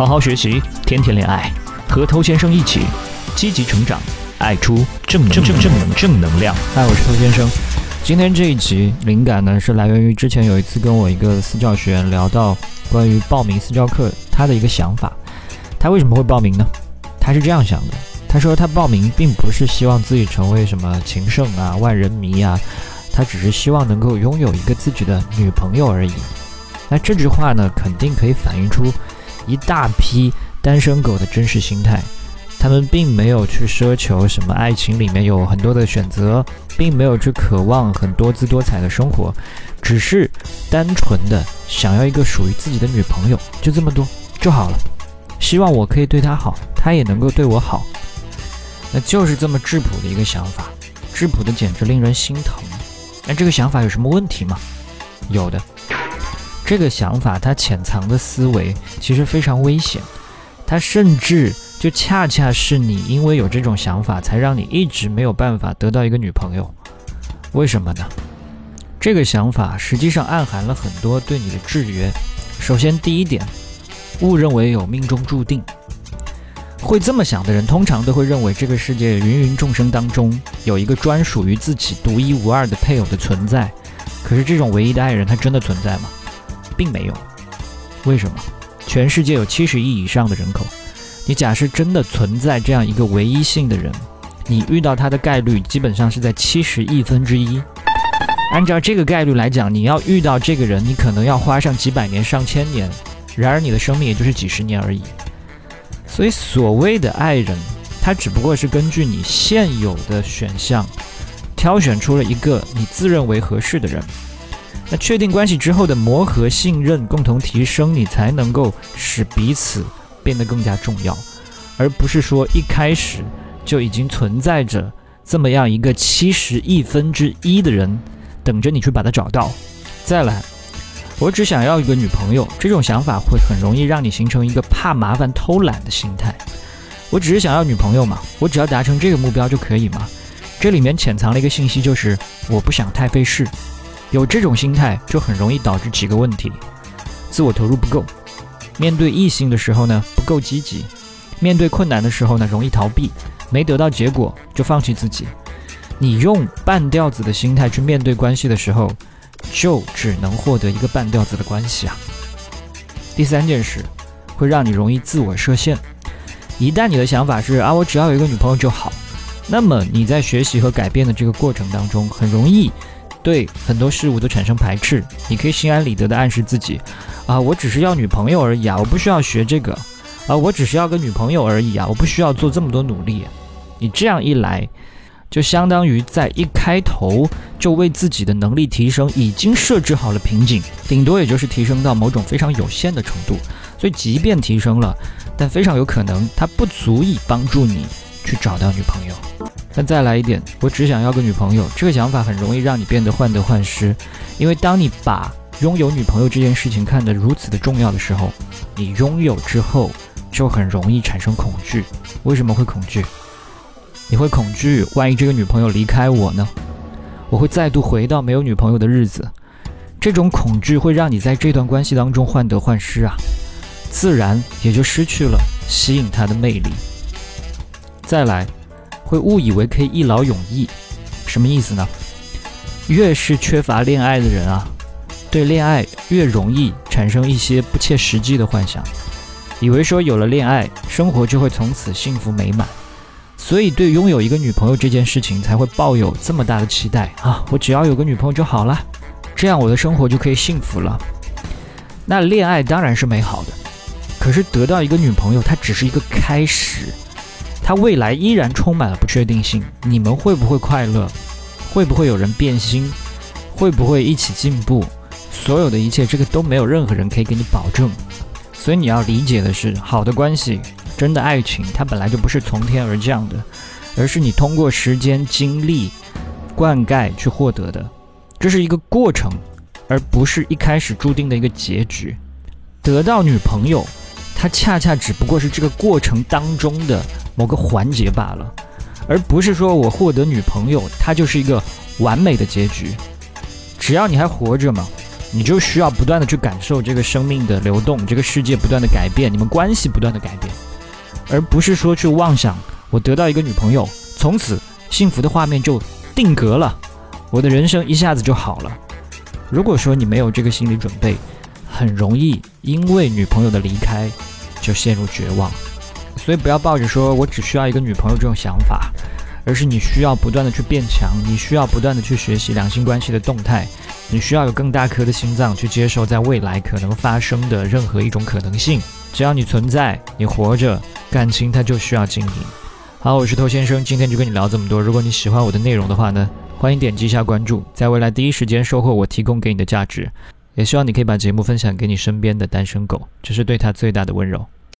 好好学习，天天恋爱，和偷先生一起积极成长，爱出正正正正正能量。嗨，我是偷先生。今天这一集灵感呢，是来源于之前有一次跟我一个私教学员聊到关于报名私教课他的一个想法。他为什么会报名呢？他是这样想的，他说他报名并不是希望自己成为什么情圣啊、万人迷啊，他只是希望能够拥有一个自己的女朋友而已。那这句话呢，肯定可以反映出一大批单身狗的真实心态。他们并没有去奢求什么爱情里面有很多的选择，并没有去渴望很多姿多彩的生活，只是单纯的想要一个属于自己的女朋友，就这么多就好了。希望我可以对她好，她也能够对我好，那就是这么质朴的一个想法，质朴的简直令人心疼。那这个想法有什么问题吗？有的。这个想法它潜藏的思维其实非常危险，它甚至。就恰恰是你因为有这种想法，才让你一直没有办法得到一个女朋友。为什么呢？这个想法实际上暗含了很多对你的制约。首先，第一点，误认为有命中注定。会这么想的人，通常都会认为这个世界芸芸众生当中有一个专属于自己独一无二的配偶的存在。可是，这种唯一的爱人，他真的存在吗？并没有。为什么？全世界有七十亿以上的人口。你假设真的存在这样一个唯一性的人，你遇到他的概率基本上是在七十亿分之一。按照这个概率来讲，你要遇到这个人，你可能要花上几百年、上千年。然而你的生命也就是几十年而已。所以所谓的爱人，他只不过是根据你现有的选项，挑选出了一个你自认为合适的人。那确定关系之后的磨合、信任、共同提升，你才能够使彼此。变得更加重要，而不是说一开始就已经存在着这么样一个七十亿分之一的人等着你去把它找到。再来，我只想要一个女朋友，这种想法会很容易让你形成一个怕麻烦、偷懒的心态。我只是想要女朋友嘛，我只要达成这个目标就可以嘛？这里面潜藏了一个信息，就是我不想太费事。有这种心态，就很容易导致几个问题：自我投入不够。面对异性的时候呢，不够积极；面对困难的时候呢，容易逃避；没得到结果就放弃自己。你用半吊子的心态去面对关系的时候，就只能获得一个半吊子的关系啊。第三件事，会让你容易自我设限。一旦你的想法是啊，我只要有一个女朋友就好，那么你在学习和改变的这个过程当中，很容易。对很多事物都产生排斥，你可以心安理得地暗示自己，啊，我只是要女朋友而已啊，我不需要学这个，啊，我只是要个女朋友而已啊，我不需要做这么多努力。你这样一来，就相当于在一开头就为自己的能力提升已经设置好了瓶颈，顶多也就是提升到某种非常有限的程度。所以，即便提升了，但非常有可能它不足以帮助你去找到女朋友。但再来一点，我只想要个女朋友，这个想法很容易让你变得患得患失，因为当你把拥有女朋友这件事情看得如此的重要的时候，你拥有之后就很容易产生恐惧。为什么会恐惧？你会恐惧，万一这个女朋友离开我呢？我会再度回到没有女朋友的日子。这种恐惧会让你在这段关系当中患得患失啊，自然也就失去了吸引她的魅力。再来。会误以为可以一劳永逸，什么意思呢？越是缺乏恋爱的人啊，对恋爱越容易产生一些不切实际的幻想，以为说有了恋爱，生活就会从此幸福美满，所以对拥有一个女朋友这件事情才会抱有这么大的期待啊！我只要有个女朋友就好了，这样我的生活就可以幸福了。那恋爱当然是美好的，可是得到一个女朋友，它只是一个开始。他未来依然充满了不确定性，你们会不会快乐？会不会有人变心？会不会一起进步？所有的一切，这个都没有任何人可以给你保证。所以你要理解的是，好的关系，真的爱情，它本来就不是从天而降的，而是你通过时间、精力灌溉去获得的。这是一个过程，而不是一开始注定的一个结局。得到女朋友，它恰恰只不过是这个过程当中的。某个环节罢了，而不是说我获得女朋友，它就是一个完美的结局。只要你还活着嘛，你就需要不断的去感受这个生命的流动，这个世界不断的改变，你们关系不断的改变，而不是说去妄想我得到一个女朋友，从此幸福的画面就定格了，我的人生一下子就好了。如果说你没有这个心理准备，很容易因为女朋友的离开就陷入绝望。所以不要抱着说我只需要一个女朋友这种想法，而是你需要不断的去变强，你需要不断的去学习两性关系的动态，你需要有更大颗的心脏去接受在未来可能发生的任何一种可能性。只要你存在，你活着，感情它就需要经营。好，我是头先生，今天就跟你聊这么多。如果你喜欢我的内容的话呢？欢迎点击一下关注，在未来第一时间收获我提供给你的价值。也希望你可以把节目分享给你身边的单身狗，这是对他最大的温柔。